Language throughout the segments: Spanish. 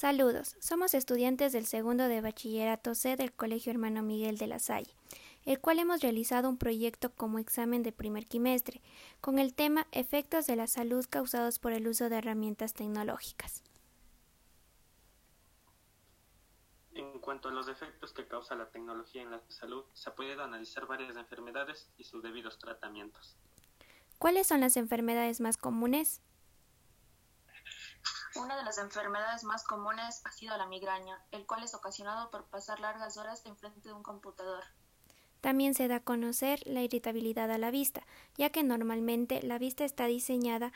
Saludos, somos estudiantes del segundo de bachillerato C del Colegio Hermano Miguel de la Salle, el cual hemos realizado un proyecto como examen de primer quimestre, con el tema Efectos de la salud causados por el uso de herramientas tecnológicas. En cuanto a los efectos que causa la tecnología en la salud, se ha podido analizar varias enfermedades y sus debidos tratamientos. ¿Cuáles son las enfermedades más comunes? Una de las enfermedades más comunes ha sido la migraña, el cual es ocasionado por pasar largas horas enfrente de un computador. También se da a conocer la irritabilidad a la vista, ya que normalmente la vista está diseñada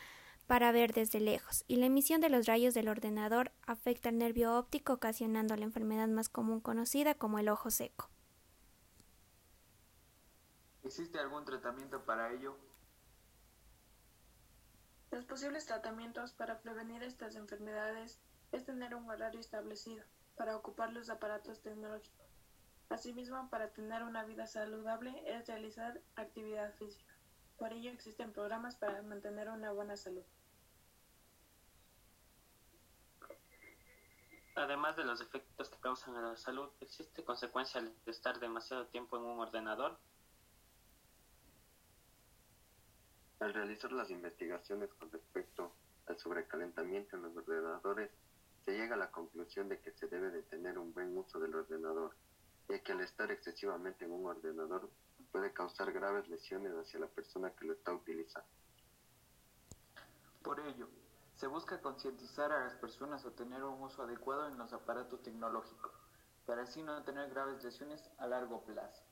para ver desde lejos, y la emisión de los rayos del ordenador afecta al nervio óptico, ocasionando la enfermedad más común conocida como el ojo seco. ¿Existe algún tratamiento para ello? Los posibles tratamientos para prevenir estas enfermedades es tener un horario establecido para ocupar los aparatos tecnológicos. Asimismo, para tener una vida saludable es realizar actividad física. Por ello existen programas para mantener una buena salud. Además de los efectos que causan a la salud, ¿existe consecuencia de estar demasiado tiempo en un ordenador? Al realizar las investigaciones con respecto al sobrecalentamiento en los ordenadores, se llega a la conclusión de que se debe de tener un buen uso del ordenador, ya que al estar excesivamente en un ordenador puede causar graves lesiones hacia la persona que lo está utilizando. Por ello, se busca concientizar a las personas a tener un uso adecuado en los aparatos tecnológicos, para así no tener graves lesiones a largo plazo.